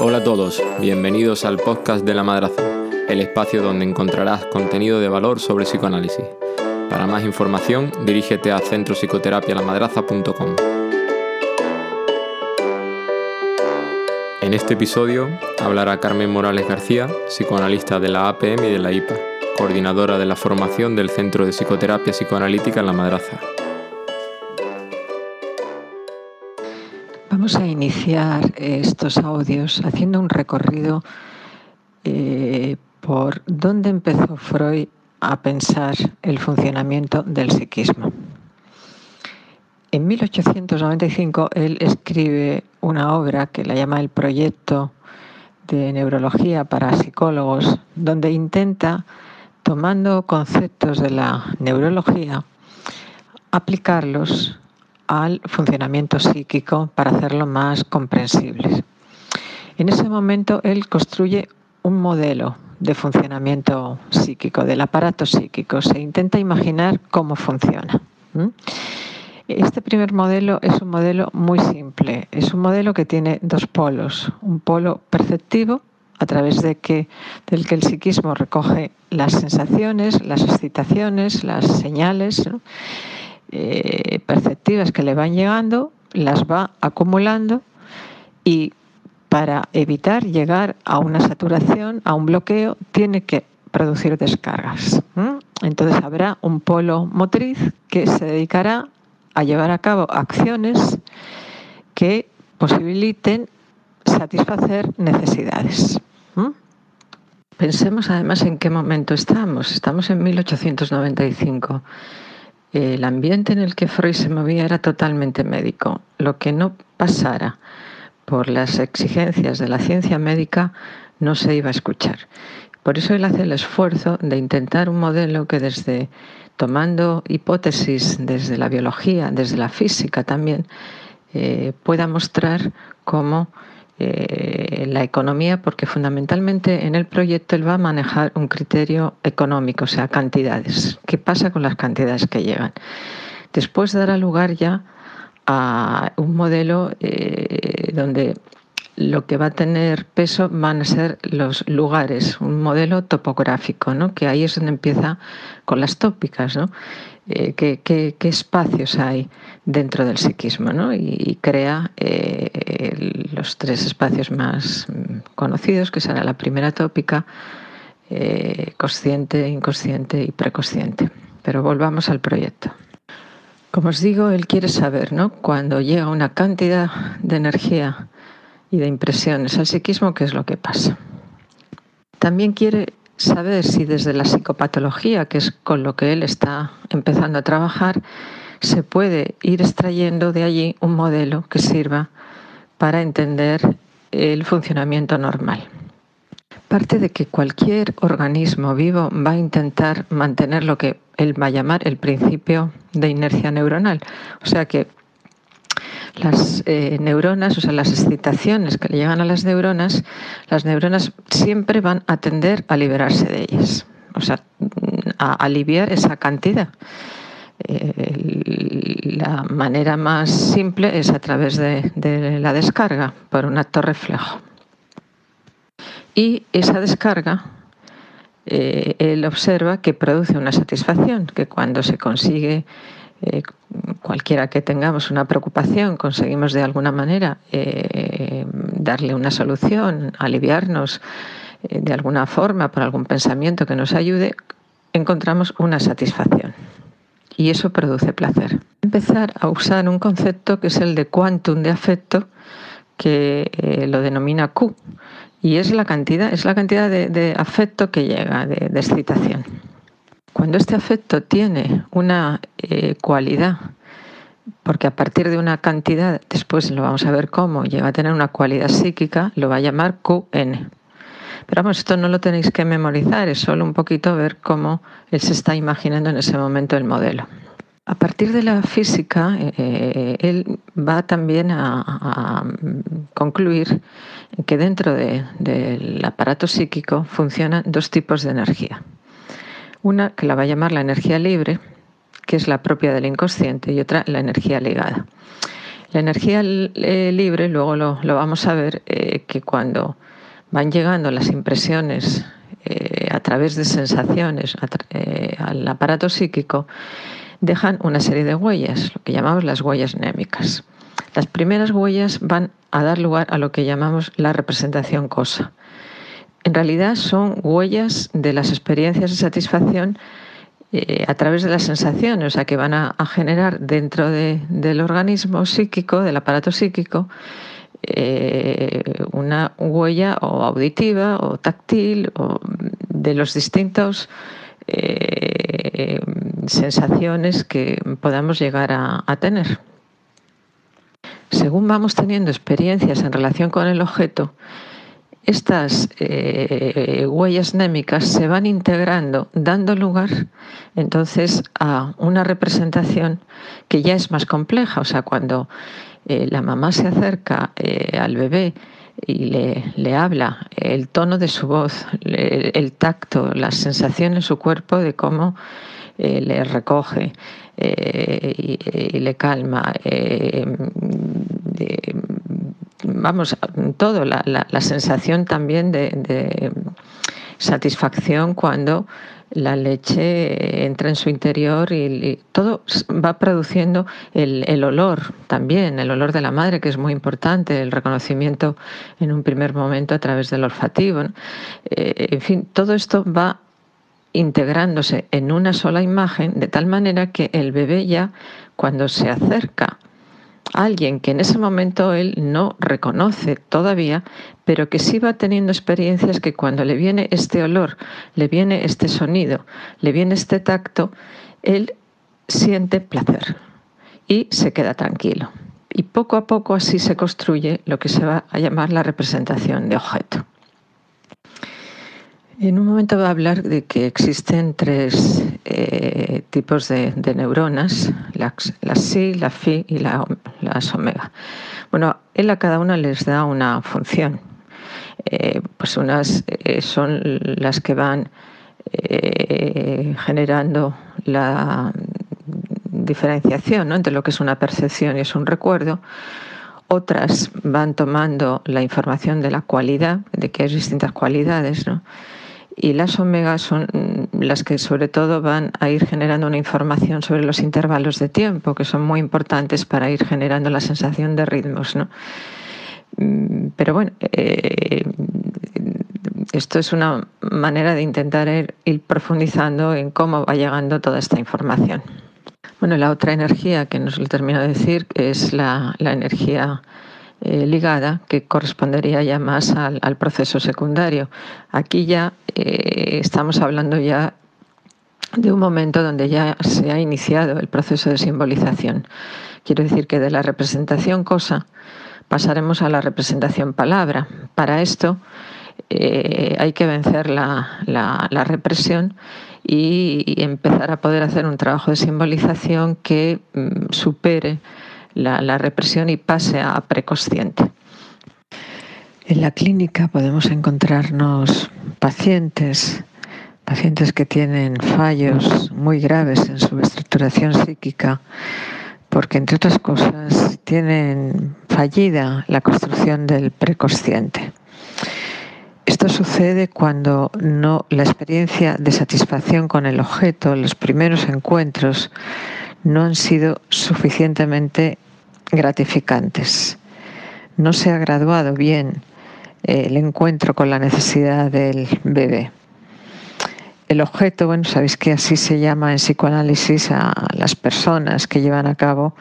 Hola a todos, bienvenidos al podcast de la Madraza, el espacio donde encontrarás contenido de valor sobre psicoanálisis. Para más información, dirígete a centropsicoterapialamadraza.com. En este episodio hablará Carmen Morales García, psicoanalista de la APM y de la IPA, coordinadora de la formación del Centro de Psicoterapia Psicoanalítica en La Madraza. Vamos a iniciar estos audios haciendo un recorrido eh, por dónde empezó Freud a pensar el funcionamiento del psiquismo. En 1895 él escribe una obra que la llama El Proyecto de Neurología para Psicólogos, donde intenta, tomando conceptos de la neurología, aplicarlos al funcionamiento psíquico para hacerlo más comprensible. En ese momento él construye un modelo de funcionamiento psíquico, del aparato psíquico. Se intenta imaginar cómo funciona. Este primer modelo es un modelo muy simple. Es un modelo que tiene dos polos. Un polo perceptivo, a través de que, del que el psiquismo recoge las sensaciones, las excitaciones, las señales eh, perceptivas que le van llegando, las va acumulando y para evitar llegar a una saturación, a un bloqueo, tiene que producir descargas. Entonces habrá un polo motriz que se dedicará a llevar a cabo acciones que posibiliten satisfacer necesidades. Pensemos además en qué momento estamos. Estamos en 1895. El ambiente en el que Freud se movía era totalmente médico. Lo que no pasara por las exigencias de la ciencia médica no se iba a escuchar. Por eso él hace el esfuerzo de intentar un modelo que desde tomando hipótesis desde la biología, desde la física también, eh, pueda mostrar cómo eh, la economía, porque fundamentalmente en el proyecto él va a manejar un criterio económico, o sea, cantidades. ¿Qué pasa con las cantidades que llegan? Después dará lugar ya a un modelo eh, donde lo que va a tener peso van a ser los lugares, un modelo topográfico, ¿no? que ahí es donde empieza con las tópicas, ¿no? Eh, qué, espacios hay dentro del psiquismo ¿no? y, crea eh, los tres espacios más conocidos, que será la primera tópica, consciente, inconsciente y preconsciente. Pero volvamos al proyecto. Como os digo, él quiere saber, ¿no? Cuando llega una cantidad de energía y de impresiones al psiquismo, qué es lo que pasa. También quiere saber si desde la psicopatología, que es con lo que él está empezando a trabajar, se puede ir extrayendo de allí un modelo que sirva para entender el funcionamiento normal. Parte de que cualquier organismo vivo va a intentar mantener lo que él va a llamar el principio de inercia neuronal. O sea que las eh, neuronas, o sea, las excitaciones que le llegan a las neuronas, las neuronas siempre van a tender a liberarse de ellas, o sea, a aliviar esa cantidad. Eh, la manera más simple es a través de, la descarga, por un acto reflejo. Y esa descarga eh, él observa que produce una satisfacción, que cuando se consigue, eh, cualquiera que tengamos una preocupación, conseguimos de alguna manera eh, darle una solución, aliviarnos de alguna forma por algún pensamiento que nos ayude, encontramos una satisfacción. Y eso produce placer. Empezar a usar un concepto que es el de quantum de afecto, que lo denomina Q, y es la cantidad, es la cantidad de, afecto que llega, de, excitación. Cuando este afecto tiene una eh, cualidad, porque a partir de una cantidad, después lo vamos a ver cómo, llega a tener una cualidad psíquica, lo va a llamar QN. Pero vamos, esto no lo tenéis que memorizar, es solo un poquito ver cómo él se está imaginando en ese momento el modelo. A partir de la física, eh, él va también a, concluir que dentro del aparato psíquico funcionan dos tipos de energía. Una que la va a llamar la energía libre, que es la propia del inconsciente, y otra la energía ligada. La energía eh, libre, luego lo, vamos a ver, eh, que cuando van llegando las impresiones eh, a través de sensaciones al aparato psíquico, dejan una serie de huellas, lo que llamamos las huellas némicas. Las primeras huellas van a dar lugar a lo que llamamos la representación cosa. En realidad son huellas de las experiencias de satisfacción eh, a través de las sensaciones, o sea, que van a, generar dentro del organismo psíquico, del aparato psíquico, eh, una huella o auditiva o táctil o de los distintos eh, sensaciones que podamos llegar a tener. Según vamos teniendo experiencias en relación con el objeto, estas eh, huellas némicas se van integrando, dando lugar entonces a una representación que ya es más compleja. O sea, cuando eh, la mamá se acerca eh, al bebé y le, habla, el tono de su voz, el, tacto, la sensación en su cuerpo de cómo le recoge y, le calma vamos, todo, la, sensación también de, satisfacción cuando la leche entra en su interior y, todo va produciendo el, olor también, el olor de la madre, que es muy importante, el reconocimiento en un primer momento a través del olfativo. Eh, en fin, todo esto va integrándose en una sola imagen de tal manera que el bebé ya cuando se acerca alguien que en ese momento él no reconoce todavía, pero que sí va teniendo experiencias que cuando le viene este olor, le viene este sonido, le viene este tacto, él siente placer y se queda tranquilo. Y poco a poco así se construye lo que se va a llamar la representación de objeto. En un momento va a hablar de que existen tres eh, tipos de, neuronas, las, la SI, la FI y las omega. Bueno, él a cada una les da una función. Eh, pues unas eh, son las que van generando la diferenciación entre lo que es una percepción y es un recuerdo. Otras van tomando la información de la cualidad, de que hay distintas cualidades, ¿no? Y las omegas son las que sobre todo van a ir generando una información sobre los intervalos de tiempo, que son muy importantes para ir generando la sensación de ritmos. ¿no? Mm, pero bueno, eh, esto es una manera de intentar ir, profundizando en cómo va llegando toda esta información. Bueno, la otra energía que nos lo termino de decir es la, la energía eh, ligada que correspondería ya más al, proceso secundario. Aquí ya eh, estamos hablando ya de un momento donde ya se ha iniciado el proceso de simbolización. Quiero decir que de la representación cosa pasaremos a la representación palabra. Para esto eh, hay que vencer la, represión y, empezar a poder hacer un trabajo de simbolización que mm, supere la, represión y pase a preconsciente. En la clínica podemos encontrarnos pacientes, pacientes que tienen fallos muy graves en su estructuración psíquica, porque entre otras cosas tienen fallida la construcción del preconsciente. Esto sucede cuando no la experiencia de satisfacción con el objeto, los primeros encuentros, no han sido suficientemente gratificantes. No se ha graduado bien eh, el encuentro con la necesidad del bebé. El objeto, bueno, sabéis que así se llama en psicoanálisis a las personas que llevan a cabo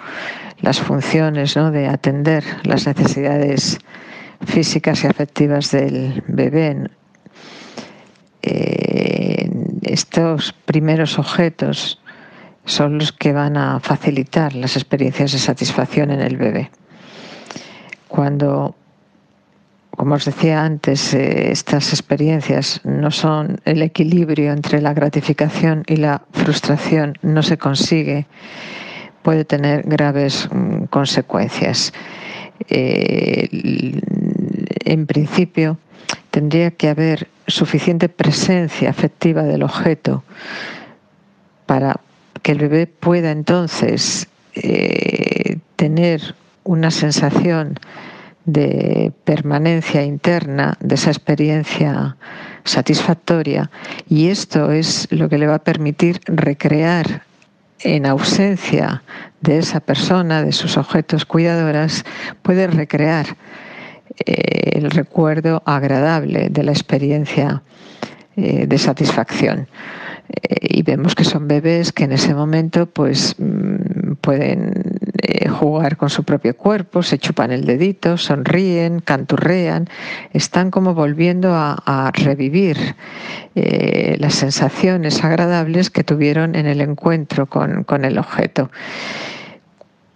las funciones ¿no? de atender las necesidades físicas y afectivas del bebé. Eh, estos primeros objetos son los que van a facilitar las experiencias de satisfacción en el bebé. Cuando, como os decía antes, eh, estas experiencias no son el equilibrio entre la gratificación y la frustración, no se consigue, puede tener graves mm, consecuencias. Eh, en principio, tendría que haber suficiente presencia afectiva del objeto para que el bebé pueda entonces eh, tener una sensación de permanencia interna de esa experiencia satisfactoria y esto es lo que le va a permitir recrear en ausencia de esa persona, de sus objetos cuidadoras, puede recrear eh, el recuerdo agradable de la experiencia eh, de satisfacción. Eh, y vemos que son bebés que en ese momento pues mm, pueden jugar con su propio cuerpo, se chupan el dedito, sonríen, canturrean, están como volviendo a, revivir eh, las sensaciones agradables que tuvieron en el encuentro con, con el objeto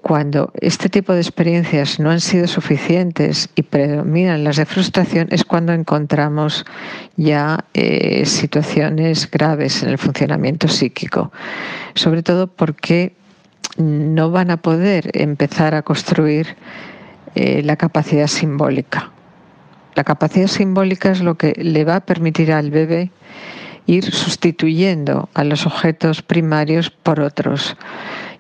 cuando este tipo de experiencias no han sido suficientes y predominan las de frustración es cuando encontramos ya eh, situaciones graves en el funcionamiento psíquico, sobre todo porque no van a poder empezar a construir eh, la capacidad simbólica. La capacidad simbólica es lo que le va a permitir al bebé ir sustituyendo a los objetos primarios por otros.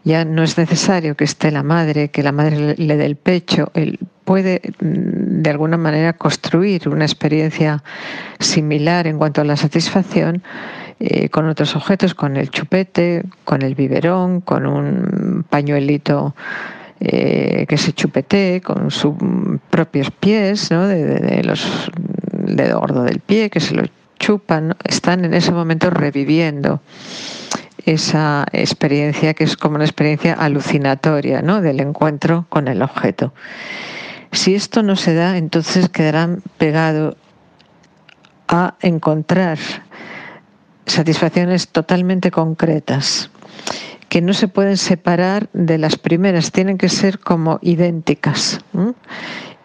Ya no es necesario que esté la madre, que la madre le dé el pecho. Él puede mm, de alguna manera construir una experiencia similar en cuanto a la satisfacción eh, con otros objetos, con el chupete, con el biberón, con un pañuelito eh, que se chupete, con sus propios pies, ¿no? de, los dedo gordo del pie, que se lo chupan, están en ese momento reviviendo esa experiencia que es como una experiencia alucinatoria ¿no? del encuentro con el objeto. Si esto no se da, entonces quedarán pegados a encontrar satisfacciones totalmente concretas que no se pueden separar de las primeras, tienen que ser como idénticas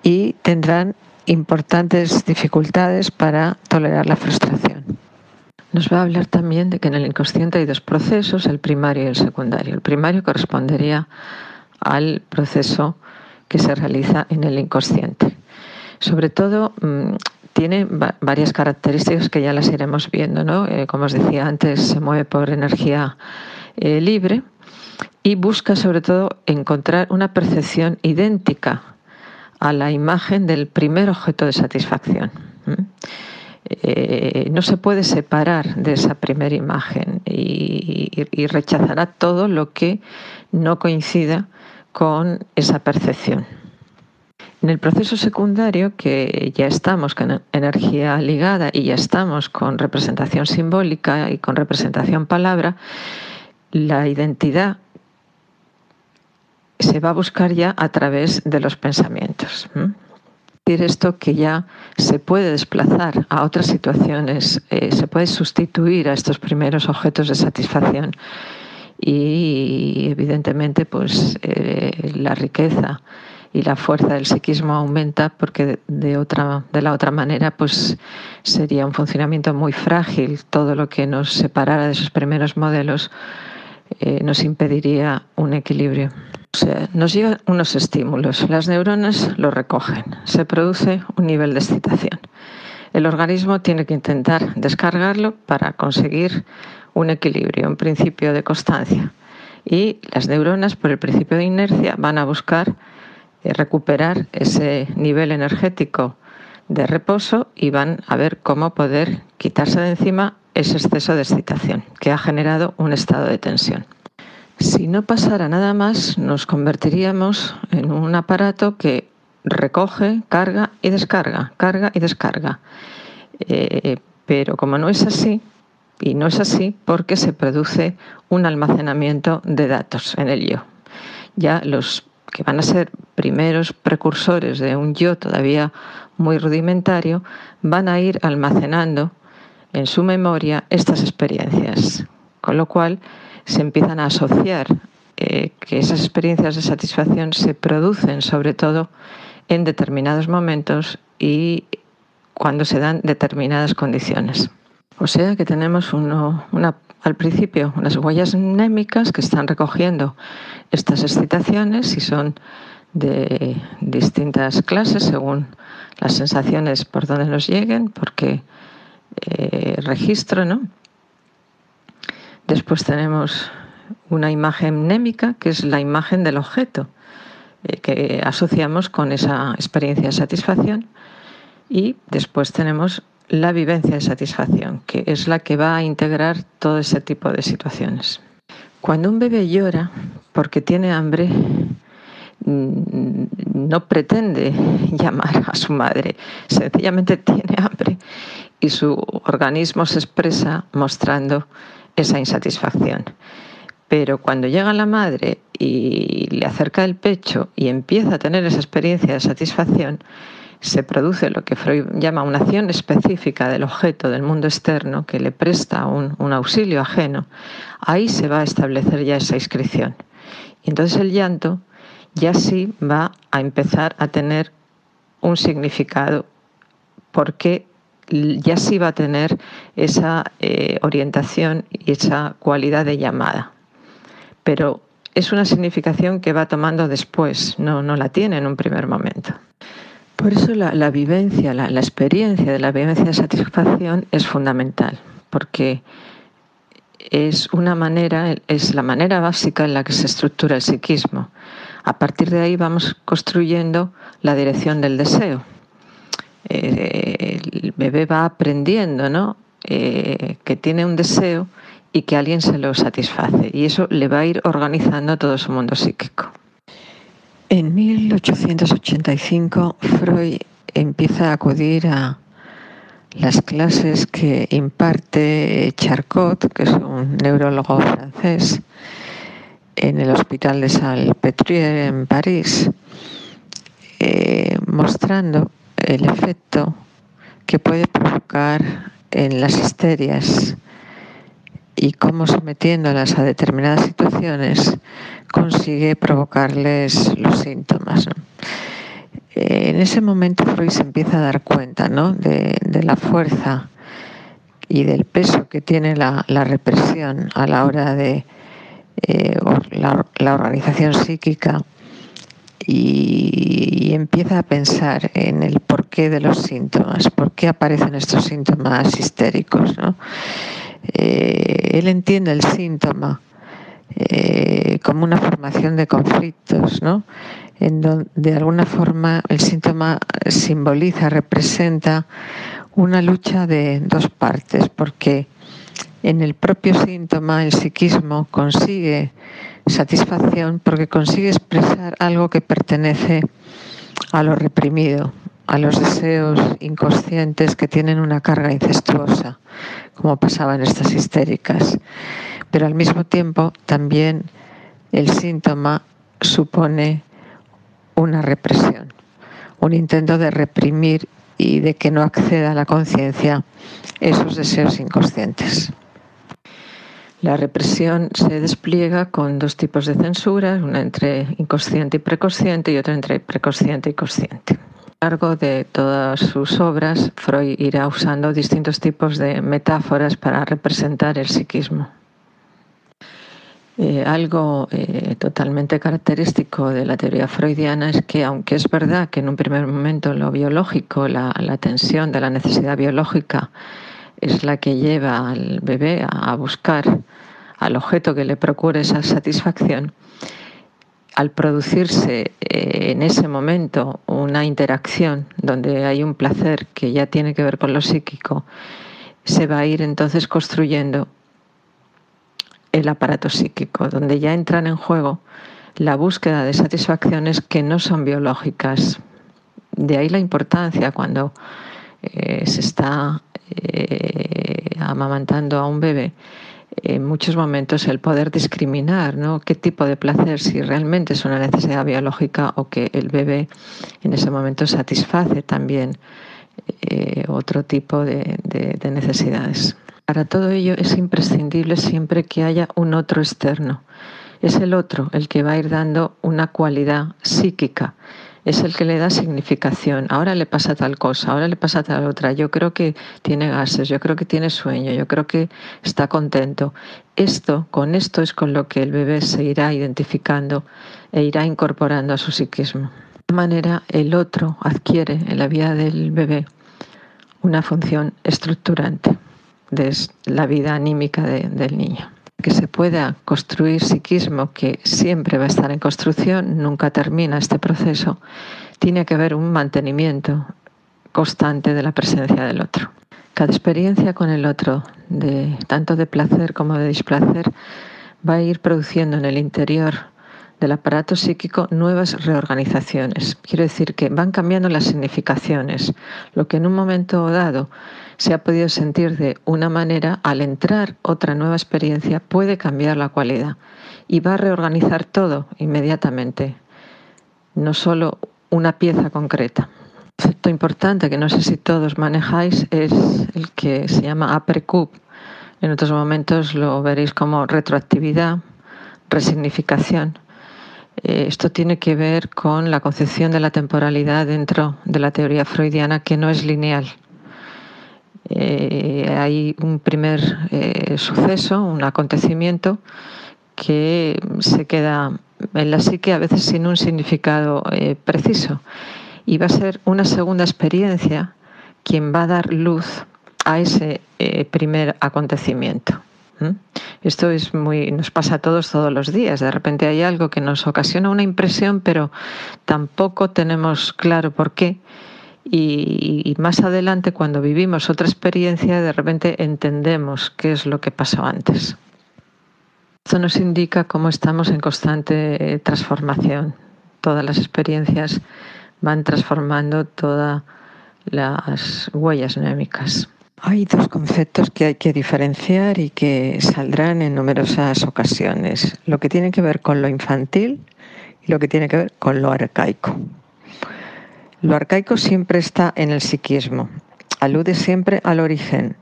y tendrán importantes dificultades para tolerar la frustración. Nos va a hablar también de que en el inconsciente hay dos procesos, el primario y el secundario. El primario correspondería al proceso que se realiza en el inconsciente. Sobre todo, mm, tiene varias características que ya las iremos viendo. ¿no? Eh, como os decía antes, se mueve por energía eh, libre y busca sobre todo encontrar una percepción idéntica a la imagen del primer objeto de satisfacción. Eh, no se puede separar de esa primera imagen y rechazará todo lo que no coincida con esa percepción. En el proceso secundario, que ya estamos con energía ligada y ya estamos con representación simbólica y con representación palabra, la identidad se va a buscar ya a través de los pensamientos. Decir esto que ya se puede desplazar a otras situaciones, eh, se puede sustituir a estos primeros objetos de satisfacción y evidentemente pues eh, la riqueza y la fuerza del psiquismo aumenta porque de, otra, de la otra manera pues sería un funcionamiento muy frágil. Todo lo que nos separara de esos primeros modelos eh, nos impediría un equilibrio. Nos llegan unos estímulos, las neuronas lo recogen, se produce un nivel de excitación. El organismo tiene que intentar descargarlo para conseguir un equilibrio, un principio de constancia. Y las neuronas, por el principio de inercia, van a buscar eh, recuperar ese nivel energético de reposo y van a ver cómo poder quitarse de encima ese exceso de excitación que ha generado un estado de tensión. Si no pasara nada más, nos convertiríamos en un aparato que recoge, carga y descarga, carga y descarga. Eh, pero como no es así, y no es así porque se produce un almacenamiento de datos en el yo. Ya los que van a ser primeros precursores de un yo todavía muy rudimentario, van a ir almacenando en su memoria estas experiencias, con lo cual se empiezan a asociar eh, que esas experiencias de satisfacción se producen sobre todo en determinados momentos y cuando se dan determinadas condiciones. O sea que tenemos uno, al principio unas huellas mnémicas que están recogiendo estas excitaciones y son de distintas clases según las sensaciones por donde nos lleguen, porque eh, registro, ¿no? Después tenemos una imagen mnémica, que es la imagen del objeto, eh, que asociamos con esa experiencia de satisfacción. Y después tenemos la vivencia de satisfacción, que es la que va a integrar todo ese tipo de situaciones. Cuando un bebé llora porque tiene hambre, mm, no pretende llamar a su madre, sencillamente tiene hambre y su organismo se expresa mostrando esa insatisfacción. Pero cuando llega la madre y le acerca el pecho y empieza a tener esa experiencia de satisfacción, se produce lo que Freud llama una acción específica del objeto del mundo externo que le presta un, auxilio ajeno, ahí se va a establecer ya esa inscripción. Y entonces el llanto ya sí va a empezar a tener un significado porque ya sí va a tener esa eh, orientación y esa cualidad de llamada. Pero es una significación que va tomando después, no, no la tiene en un primer momento. Por eso la, vivencia, la, experiencia de la vivencia de satisfacción es fundamental, porque es una manera, es la manera básica en la que se estructura el psiquismo. A partir de ahí vamos construyendo la dirección del deseo. Eh, el bebé va aprendiendo, ¿no? Eh, que tiene un deseo y que alguien se lo satisface. Y eso le va a ir organizando todo su mundo psíquico. En 1885 Freud empieza a acudir a las clases que imparte Charcot, que es un neurólogo francés, en el Hospital de Salpêtrière en París, eh, mostrando el efecto que puede provocar en las histerias y cómo sometiéndolas a determinadas situaciones consigue provocarles los síntomas. En ese momento Freud se empieza a dar cuenta de, la fuerza y del peso que tiene la, represión a la hora de eh, la, organización psíquica y, empieza a pensar en el porqué de los síntomas, por qué aparecen estos síntomas histéricos. ¿no? Eh, él entiende el síntoma eh, como una formación de conflictos, ¿no? En donde de alguna forma el síntoma simboliza, representa una lucha de dos partes, porque en el propio síntoma el psiquismo consigue satisfacción porque consigue expresar algo que pertenece a lo reprimido, a los deseos inconscientes que tienen una carga incestuosa, como pasaba en estas histéricas. Pero al mismo tiempo también el síntoma supone una represión, un intento de reprimir y de que no acceda a la conciencia esos deseos inconscientes. La represión se despliega con dos tipos de censuras, una entre inconsciente y preconsciente y otra entre preconsciente y consciente largo de todas sus obras, Freud irá usando distintos tipos de metáforas para representar el psiquismo. Eh, algo eh, totalmente característico de la teoría freudiana es que, aunque es verdad que en un primer momento lo biológico, la, tensión de la necesidad biológica es la que lleva al bebé a buscar al objeto que le procure esa satisfacción, al producirse eh, en ese momento una interacción donde hay un placer que ya tiene que ver con lo psíquico, se va a ir entonces construyendo el aparato psíquico, donde ya entran en juego la búsqueda de satisfacciones que no son biológicas. De ahí la importancia cuando eh, se está eh, amamantando a un bebé en muchos momentos el poder discriminar ¿no? qué tipo de placer, si realmente es una necesidad biológica o que el bebé en ese momento satisface también eh, otro tipo de, de necesidades. Para todo ello es imprescindible siempre que haya un otro externo. Es el otro el que va a ir dando una cualidad psíquica es el que le da significación. Ahora le pasa tal cosa, ahora le pasa tal otra. Yo creo que tiene gases, yo creo que tiene sueño, yo creo que está contento. Esto, con esto es con lo que el bebé se irá identificando e irá incorporando a su psiquismo. De manera, el otro adquiere en la vida del bebé una función estructurante de la vida anímica del niño. Que se pueda construir psiquismo, que siempre va a estar en construcción, nunca termina este proceso, tiene que haber un mantenimiento constante de la presencia del otro. Cada experiencia con el otro, de, tanto de placer como de displacer, va a ir produciendo en el interior del aparato psíquico nuevas reorganizaciones. Quiero decir que van cambiando las significaciones. Lo que en un momento dado se ha podido sentir de una manera, al entrar otra nueva experiencia puede cambiar la cualidad y va a reorganizar todo inmediatamente, no solo una pieza concreta. Un concepto importante que no sé si todos manejáis es el que se llama upper En otros momentos lo veréis como retroactividad, resignificación. Eh, esto tiene que ver con la concepción de la temporalidad dentro de la teoría freudiana que no es lineal. Eh, hay un primer eh, suceso, un acontecimiento que se queda en la psique a veces sin un significado preciso y va a ser una segunda experiencia quien va a dar luz a ese primer acontecimiento. Esto es muy, nos pasa a todos todos los días. De repente hay algo que nos ocasiona una impresión, pero tampoco tenemos claro por qué. Y, más adelante, cuando vivimos otra experiencia, de repente entendemos qué es lo que pasó antes. Esto nos indica cómo estamos en constante eh, transformación. Todas las experiencias van transformando todas las huellas némicas. Hay dos conceptos que hay que diferenciar y que saldrán en numerosas ocasiones. Lo que tiene que ver con lo infantil y lo que tiene que ver con lo arcaico. Lo arcaico siempre está en el psiquismo, alude siempre al origen.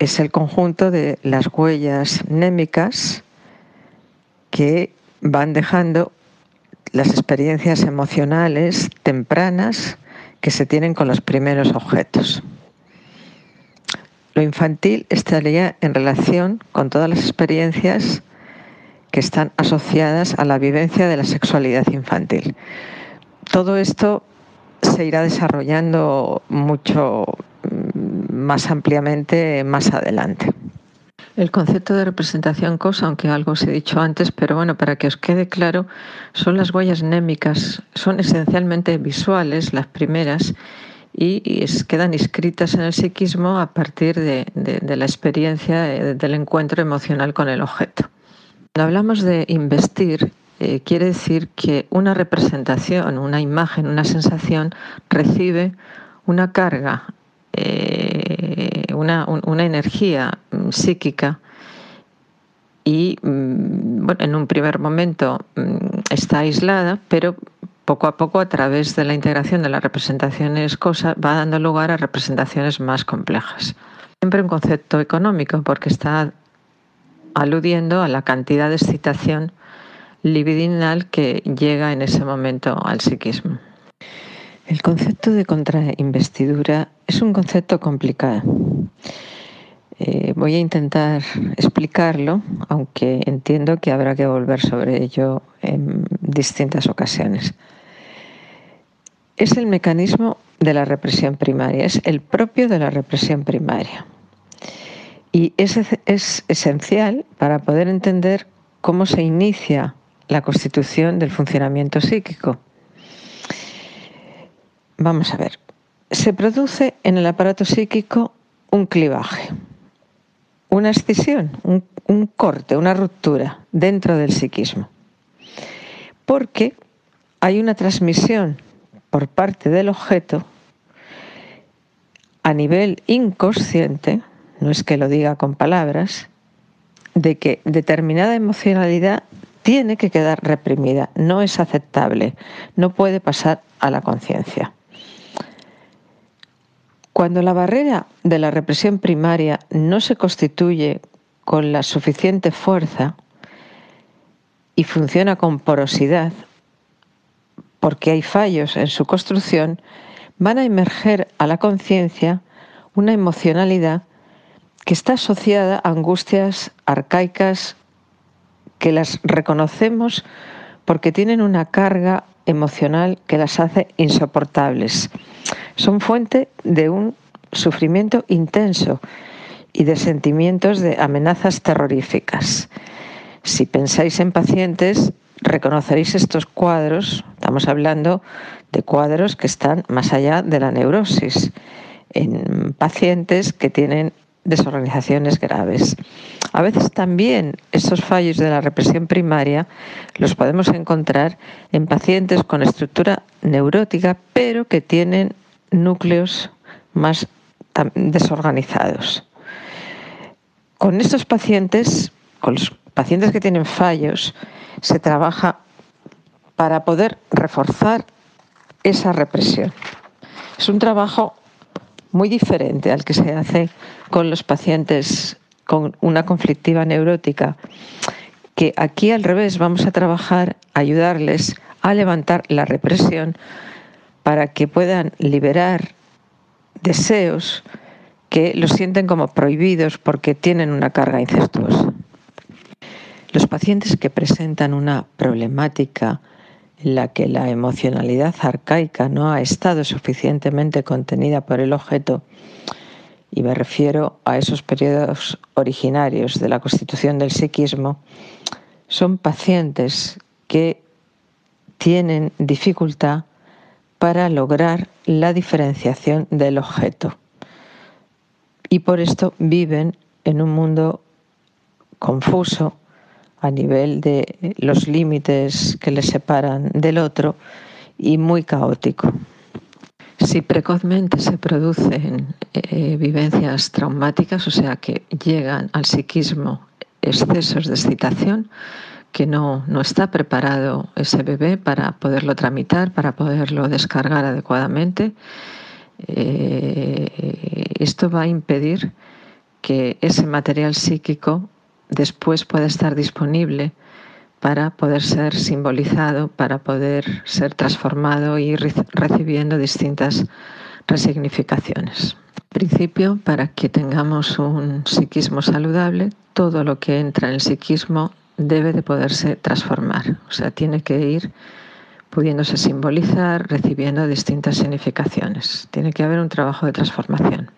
Es el conjunto de las huellas némicas que van dejando las experiencias emocionales tempranas que se tienen con los primeros objetos. Lo infantil estaría en relación con todas las experiencias que están asociadas a la vivencia de la sexualidad infantil. Todo esto se irá desarrollando mucho mm, más ampliamente más adelante. El concepto de representación cosa, aunque algo os he dicho antes, pero bueno, para que os quede claro, son las huellas némicas, son esencialmente visuales las primeras y, quedan inscritas en el psiquismo a partir de, la experiencia eh, del encuentro emocional con el objeto. Cuando hablamos de investir, eh, quiere decir que una representación, una imagen, una sensación recibe una carga eh, una, energía psíquica y mm, bueno, en un primer momento mm, está aislada, pero poco a poco a través de la integración de las representaciones cosas va dando lugar a representaciones más complejas. Siempre un concepto económico porque está aludiendo a la cantidad de excitación libidinal que llega en ese momento al psiquismo. El concepto de contrainvestidura es un concepto complicado. Eh, voy a intentar explicarlo, aunque entiendo que habrá que volver sobre ello en distintas ocasiones. Es el mecanismo de la represión primaria, es el propio de la represión primaria. Y es, es esencial para poder entender cómo se inicia la constitución del funcionamiento psíquico. Vamos a ver. Se produce en el aparato psíquico un clivaje, una escisión, un, corte, una ruptura dentro del psiquismo. Porque hay una transmisión por parte del objeto a nivel inconsciente, no es que lo diga con palabras, de que determinada emocionalidad tiene que quedar reprimida, no es aceptable, no puede pasar a la conciencia. Cuando la barrera de la represión primaria no se constituye con la suficiente fuerza y funciona con porosidad, porque hay fallos en su construcción, van a emerger a la conciencia una emocionalidad que está asociada a angustias arcaicas que las reconocemos porque tienen una carga emocional que las hace insoportables. Son fuente de un sufrimiento intenso y de sentimientos de amenazas terroríficas. Si pensáis en pacientes, reconoceréis estos cuadros, estamos hablando de cuadros que están más allá de la neurosis, en pacientes que tienen desorganizaciones graves. A veces también estos fallos de la represión primaria los podemos encontrar en pacientes con estructura neurótica, pero que tienen núcleos más desorganizados. Con estos pacientes, con los pacientes que tienen fallos, se trabaja para poder reforzar esa represión. Es un trabajo muy diferente al que se hace con los pacientes con una conflictiva neurótica, que aquí al revés vamos a trabajar, ayudarles a levantar la represión para que puedan liberar deseos que los sienten como prohibidos porque tienen una carga incestuosa. Los pacientes que presentan una problemática en la que la emocionalidad arcaica no ha estado suficientemente contenida por el objeto, y me refiero a esos periodos originarios de la constitución del psiquismo, son pacientes que tienen dificultad para lograr la diferenciación del objeto. Y por esto viven en un mundo confuso a nivel de los límites que les separan del otro y muy caótico. Si precozmente se producen eh, vivencias traumáticas, o sea que llegan al psiquismo excesos de excitación, que no, no está preparado ese bebé para poderlo tramitar, para poderlo descargar adecuadamente, eh, esto va a impedir que ese material psíquico después pueda estar disponible para poder ser simbolizado, para poder ser transformado y recibiendo distintas resignificaciones. En principio, para que tengamos un psiquismo saludable, todo lo que entra en el psiquismo debe de poderse transformar, o sea, tiene que ir pudiéndose simbolizar, recibiendo distintas significaciones. Tiene que haber un trabajo de transformación.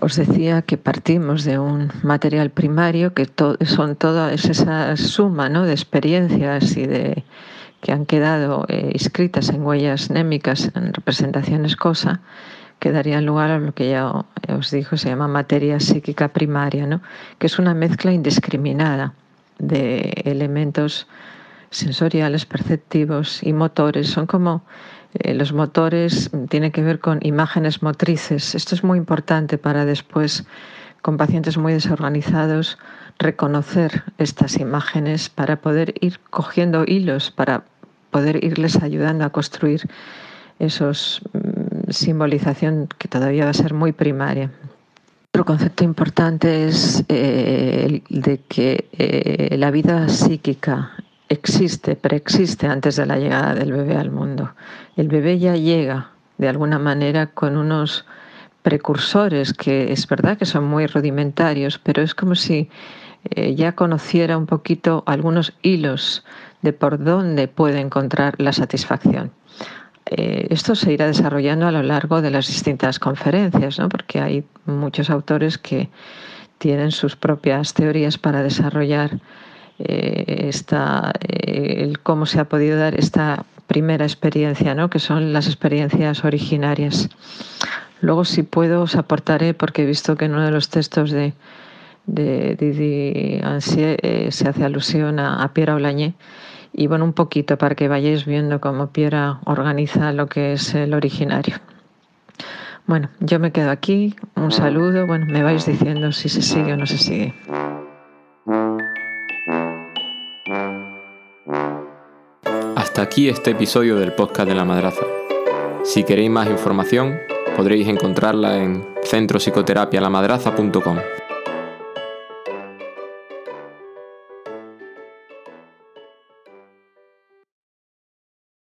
Os decía que partimos de un material primario que son toda esa suma ¿no? de experiencias y de que han quedado eh, inscritas en huellas némicas, en representaciones cosa, que darían lugar a lo que ya os dijo, se llama materia psíquica primaria, ¿no? que es una mezcla indiscriminada de elementos sensoriales, perceptivos y motores. Son como eh, los motores, tienen que ver con imágenes motrices. Esto es muy importante para después, con pacientes muy desorganizados, reconocer estas imágenes para poder ir cogiendo hilos, para poder irles ayudando a construir esos mm, simbolización que todavía va a ser muy primaria. Otro concepto importante es eh, el de que eh, la vida psíquica existe, preexiste antes de la llegada del bebé al mundo. El bebé ya llega de alguna manera con unos precursores que es verdad que son muy rudimentarios, pero es como si eh, ya conociera un poquito algunos hilos de por dónde puede encontrar la satisfacción. Eh, esto se irá desarrollando a lo largo de las distintas conferencias, ¿no? porque hay muchos autores que tienen sus propias teorías para desarrollar eh, esta, eh, cómo se ha podido dar esta primera experiencia, ¿no? que son las experiencias originarias. Luego, si puedo, os aportaré, porque he visto que en uno de los textos de, de Didi eh, se hace alusión a, a Pierre Olañé, y bueno, un poquito para que vayáis viendo cómo Piera organiza lo que es el originario. Bueno, yo me quedo aquí, un saludo, bueno, me vais diciendo si se sigue o no se sigue. Hasta aquí este episodio del podcast de la madraza. Si queréis más información, podréis encontrarla en centropsicoterapialamadraza.com.